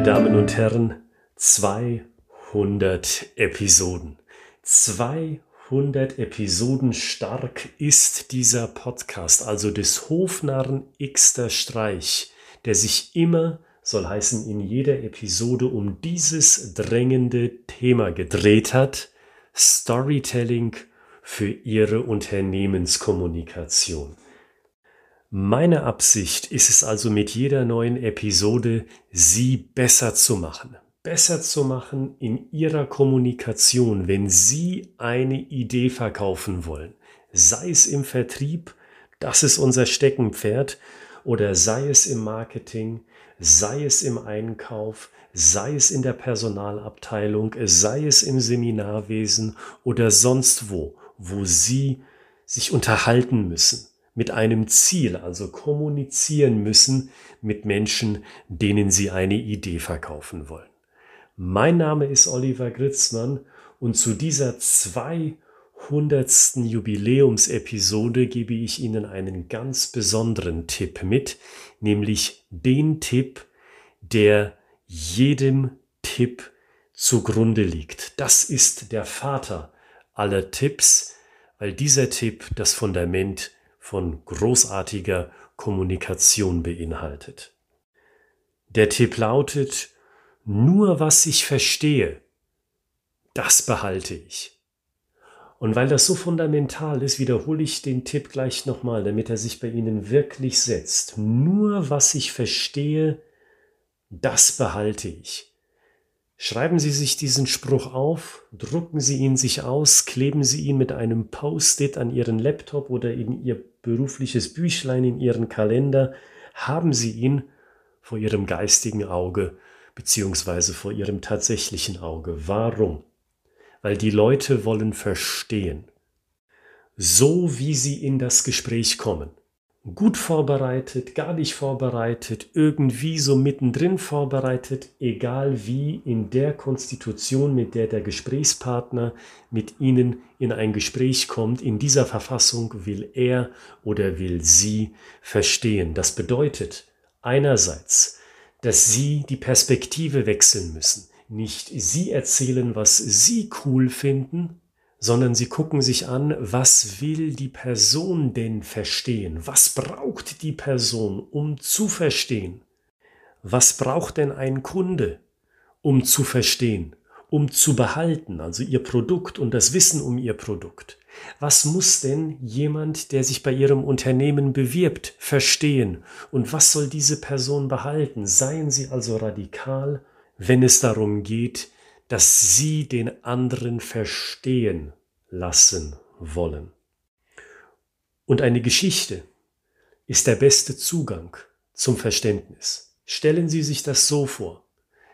Meine Damen und Herren, 200 Episoden. 200 Episoden stark ist dieser Podcast, also des Hofnarren Xter Streich, der sich immer, soll heißen, in jeder Episode um dieses drängende Thema gedreht hat, Storytelling für Ihre Unternehmenskommunikation. Meine Absicht ist es also mit jeder neuen Episode, Sie besser zu machen. Besser zu machen in Ihrer Kommunikation, wenn Sie eine Idee verkaufen wollen. Sei es im Vertrieb, das ist unser Steckenpferd, oder sei es im Marketing, sei es im Einkauf, sei es in der Personalabteilung, sei es im Seminarwesen oder sonst wo, wo Sie sich unterhalten müssen mit einem Ziel, also kommunizieren müssen mit Menschen, denen sie eine Idee verkaufen wollen. Mein Name ist Oliver Gritzmann und zu dieser 200. Jubiläumsepisode gebe ich Ihnen einen ganz besonderen Tipp mit, nämlich den Tipp, der jedem Tipp zugrunde liegt. Das ist der Vater aller Tipps, weil dieser Tipp das Fundament von großartiger Kommunikation beinhaltet. Der Tipp lautet, nur was ich verstehe, das behalte ich. Und weil das so fundamental ist, wiederhole ich den Tipp gleich nochmal, damit er sich bei Ihnen wirklich setzt. Nur was ich verstehe, das behalte ich. Schreiben Sie sich diesen Spruch auf, drucken Sie ihn sich aus, kleben Sie ihn mit einem Post-it an Ihren Laptop oder in Ihr berufliches Büchlein, in Ihren Kalender. Haben Sie ihn vor Ihrem geistigen Auge beziehungsweise vor Ihrem tatsächlichen Auge. Warum? Weil die Leute wollen verstehen. So wie Sie in das Gespräch kommen gut vorbereitet, gar nicht vorbereitet, irgendwie so mittendrin vorbereitet, egal wie in der Konstitution, mit der der Gesprächspartner mit Ihnen in ein Gespräch kommt, in dieser Verfassung will er oder will sie verstehen. Das bedeutet einerseits, dass Sie die Perspektive wechseln müssen. Nicht Sie erzählen, was Sie cool finden, sondern sie gucken sich an, was will die Person denn verstehen? Was braucht die Person, um zu verstehen? Was braucht denn ein Kunde, um zu verstehen, um zu behalten, also ihr Produkt und das Wissen um ihr Produkt? Was muss denn jemand, der sich bei ihrem Unternehmen bewirbt, verstehen? Und was soll diese Person behalten? Seien Sie also radikal, wenn es darum geht, dass sie den anderen verstehen lassen wollen. Und eine Geschichte ist der beste Zugang zum Verständnis. Stellen Sie sich das so vor.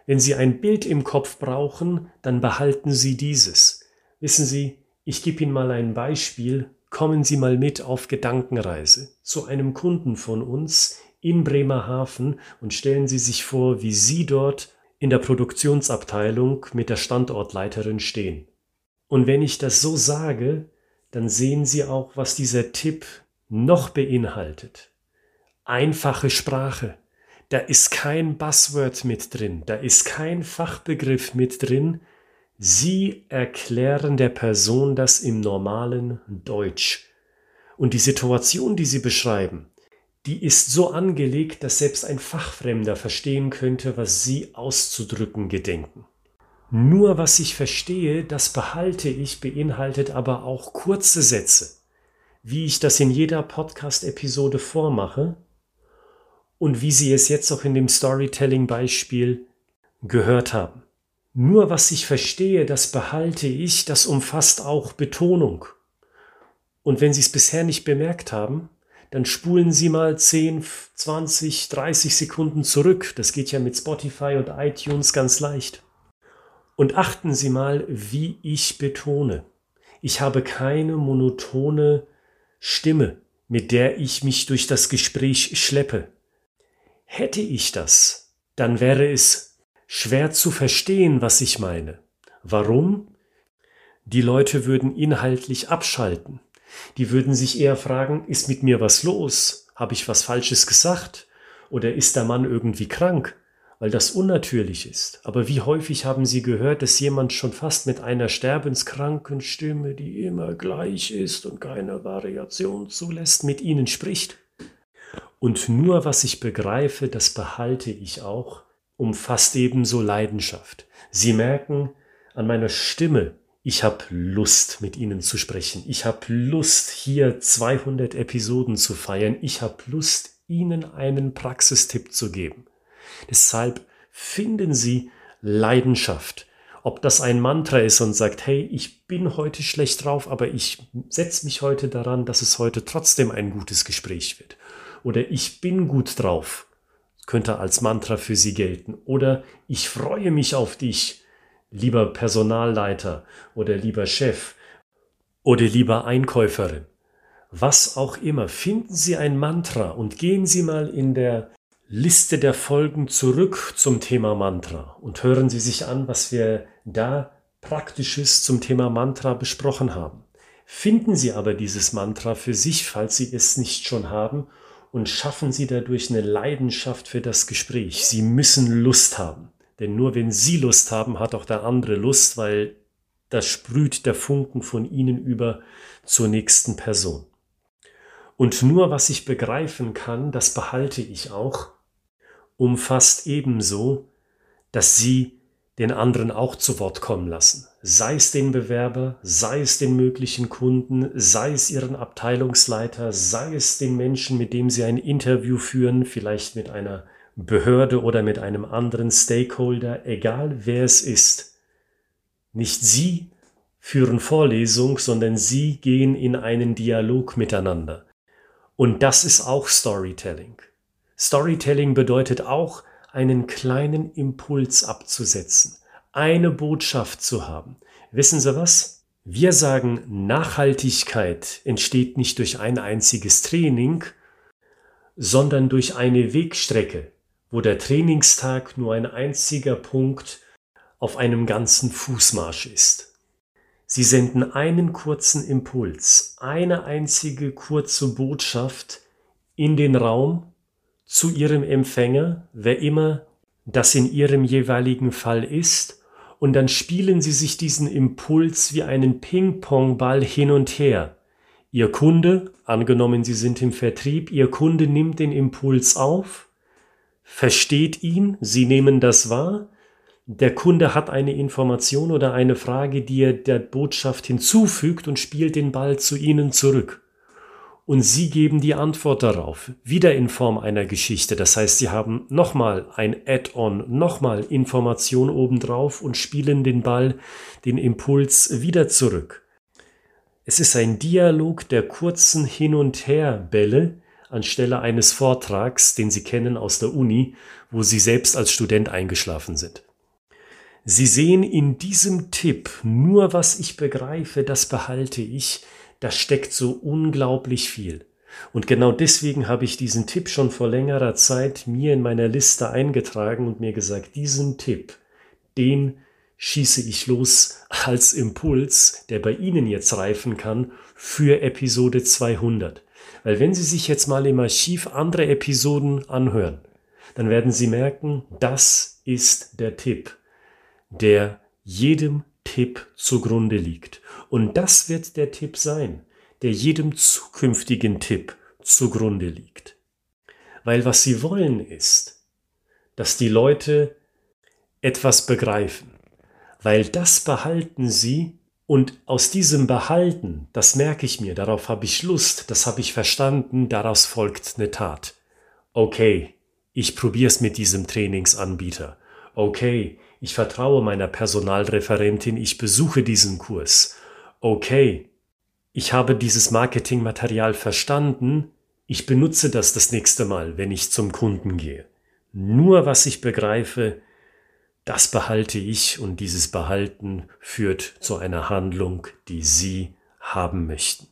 Wenn Sie ein Bild im Kopf brauchen, dann behalten Sie dieses. Wissen Sie, ich gebe Ihnen mal ein Beispiel. Kommen Sie mal mit auf Gedankenreise zu einem Kunden von uns in Bremerhaven und stellen Sie sich vor, wie Sie dort in der Produktionsabteilung mit der Standortleiterin stehen. Und wenn ich das so sage, dann sehen Sie auch, was dieser Tipp noch beinhaltet. Einfache Sprache. Da ist kein Buzzword mit drin, da ist kein Fachbegriff mit drin. Sie erklären der Person das im normalen Deutsch. Und die Situation, die Sie beschreiben, die ist so angelegt, dass selbst ein Fachfremder verstehen könnte, was Sie auszudrücken gedenken. Nur was ich verstehe, das behalte ich, beinhaltet aber auch kurze Sätze, wie ich das in jeder Podcast-Episode vormache und wie Sie es jetzt auch in dem Storytelling-Beispiel gehört haben. Nur was ich verstehe, das behalte ich, das umfasst auch Betonung. Und wenn Sie es bisher nicht bemerkt haben, dann spulen Sie mal 10, 20, 30 Sekunden zurück. Das geht ja mit Spotify und iTunes ganz leicht. Und achten Sie mal, wie ich betone. Ich habe keine monotone Stimme, mit der ich mich durch das Gespräch schleppe. Hätte ich das, dann wäre es schwer zu verstehen, was ich meine. Warum? Die Leute würden inhaltlich abschalten. Die würden sich eher fragen, ist mit mir was los? Habe ich was Falsches gesagt? Oder ist der Mann irgendwie krank? weil das unnatürlich ist. Aber wie häufig haben Sie gehört, dass jemand schon fast mit einer sterbenskranken Stimme, die immer gleich ist und keine Variation zulässt, mit Ihnen spricht? Und nur was ich begreife, das behalte ich auch, umfasst ebenso Leidenschaft. Sie merken an meiner Stimme, ich habe Lust, mit Ihnen zu sprechen. Ich habe Lust, hier 200 Episoden zu feiern. Ich habe Lust, Ihnen einen Praxistipp zu geben. Deshalb finden Sie Leidenschaft. Ob das ein Mantra ist und sagt, hey, ich bin heute schlecht drauf, aber ich setze mich heute daran, dass es heute trotzdem ein gutes Gespräch wird. Oder ich bin gut drauf, könnte als Mantra für Sie gelten. Oder ich freue mich auf dich, lieber Personalleiter oder lieber Chef oder lieber Einkäuferin. Was auch immer, finden Sie ein Mantra und gehen Sie mal in der Liste der Folgen zurück zum Thema Mantra und hören Sie sich an, was wir da Praktisches zum Thema Mantra besprochen haben. Finden Sie aber dieses Mantra für sich, falls Sie es nicht schon haben, und schaffen Sie dadurch eine Leidenschaft für das Gespräch. Sie müssen Lust haben. Denn nur wenn Sie Lust haben, hat auch der andere Lust, weil das sprüht der Funken von Ihnen über zur nächsten Person. Und nur was ich begreifen kann, das behalte ich auch umfasst ebenso, dass sie den anderen auch zu Wort kommen lassen. Sei es den Bewerber, sei es den möglichen Kunden, sei es ihren Abteilungsleiter, sei es den Menschen, mit dem sie ein Interview führen, vielleicht mit einer Behörde oder mit einem anderen Stakeholder, egal wer es ist. Nicht sie führen Vorlesung, sondern sie gehen in einen Dialog miteinander. Und das ist auch Storytelling. Storytelling bedeutet auch, einen kleinen Impuls abzusetzen, eine Botschaft zu haben. Wissen Sie was? Wir sagen, Nachhaltigkeit entsteht nicht durch ein einziges Training, sondern durch eine Wegstrecke, wo der Trainingstag nur ein einziger Punkt auf einem ganzen Fußmarsch ist. Sie senden einen kurzen Impuls, eine einzige kurze Botschaft in den Raum zu ihrem Empfänger, wer immer das in ihrem jeweiligen Fall ist, und dann spielen sie sich diesen Impuls wie einen Ping-Pong-Ball hin und her. Ihr Kunde, angenommen Sie sind im Vertrieb, Ihr Kunde nimmt den Impuls auf, versteht ihn, Sie nehmen das wahr, der Kunde hat eine Information oder eine Frage, die er der Botschaft hinzufügt und spielt den Ball zu Ihnen zurück und Sie geben die Antwort darauf, wieder in Form einer Geschichte. Das heißt, Sie haben nochmal ein Add-on, nochmal Information obendrauf und spielen den Ball, den Impuls wieder zurück. Es ist ein Dialog der kurzen Hin- und Her-Bälle anstelle eines Vortrags, den Sie kennen aus der Uni, wo Sie selbst als Student eingeschlafen sind. Sie sehen in diesem Tipp nur, was ich begreife, das behalte ich, da steckt so unglaublich viel. Und genau deswegen habe ich diesen Tipp schon vor längerer Zeit mir in meiner Liste eingetragen und mir gesagt, diesen Tipp, den schieße ich los als Impuls, der bei Ihnen jetzt reifen kann für Episode 200. Weil wenn Sie sich jetzt mal im Archiv andere Episoden anhören, dann werden Sie merken, das ist der Tipp, der jedem Tipp zugrunde liegt. Und das wird der Tipp sein, der jedem zukünftigen Tipp zugrunde liegt. Weil was sie wollen ist, dass die Leute etwas begreifen. Weil das behalten sie und aus diesem Behalten, das merke ich mir, darauf habe ich Lust, das habe ich verstanden, daraus folgt eine Tat. Okay, ich probiere es mit diesem Trainingsanbieter. Okay, ich vertraue meiner Personalreferentin, ich besuche diesen Kurs. Okay, ich habe dieses Marketingmaterial verstanden, ich benutze das das nächste Mal, wenn ich zum Kunden gehe. Nur was ich begreife, das behalte ich und dieses Behalten führt zu einer Handlung, die Sie haben möchten.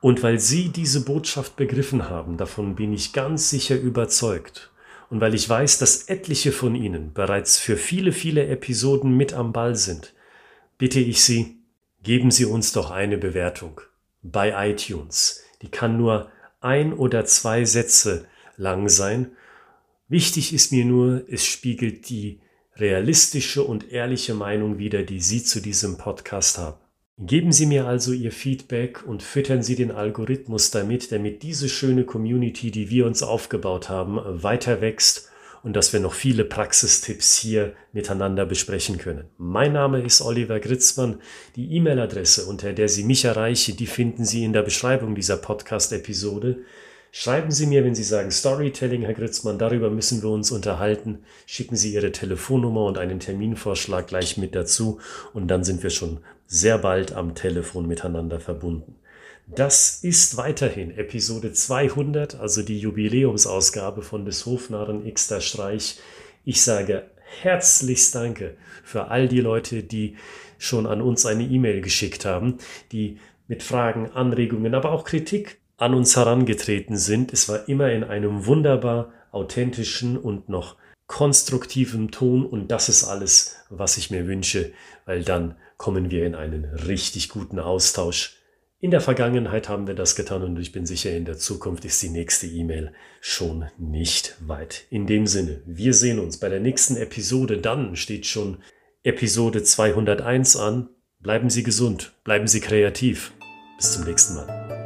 Und weil Sie diese Botschaft begriffen haben, davon bin ich ganz sicher überzeugt, und weil ich weiß, dass etliche von Ihnen bereits für viele, viele Episoden mit am Ball sind, bitte ich Sie, geben Sie uns doch eine Bewertung bei iTunes. Die kann nur ein oder zwei Sätze lang sein, Wichtig ist mir nur, es spiegelt die realistische und ehrliche Meinung wider, die Sie zu diesem Podcast haben. Geben Sie mir also Ihr Feedback und füttern Sie den Algorithmus damit, damit diese schöne Community, die wir uns aufgebaut haben, weiter wächst und dass wir noch viele Praxistipps hier miteinander besprechen können. Mein Name ist Oliver Gritzmann. Die E-Mail-Adresse, unter der Sie mich erreichen, die finden Sie in der Beschreibung dieser Podcast-Episode. Schreiben Sie mir, wenn Sie sagen Storytelling, Herr Gritzmann, darüber müssen wir uns unterhalten. Schicken Sie Ihre Telefonnummer und einen Terminvorschlag gleich mit dazu und dann sind wir schon sehr bald am Telefon miteinander verbunden. Das ist weiterhin Episode 200, also die Jubiläumsausgabe von des Hofnarren Xter Streich. Ich sage herzlichst Danke für all die Leute, die schon an uns eine E-Mail geschickt haben, die mit Fragen, Anregungen, aber auch Kritik an uns herangetreten sind. Es war immer in einem wunderbar authentischen und noch konstruktiven Ton und das ist alles, was ich mir wünsche, weil dann kommen wir in einen richtig guten Austausch. In der Vergangenheit haben wir das getan und ich bin sicher, in der Zukunft ist die nächste E-Mail schon nicht weit. In dem Sinne, wir sehen uns bei der nächsten Episode. Dann steht schon Episode 201 an. Bleiben Sie gesund, bleiben Sie kreativ. Bis zum nächsten Mal.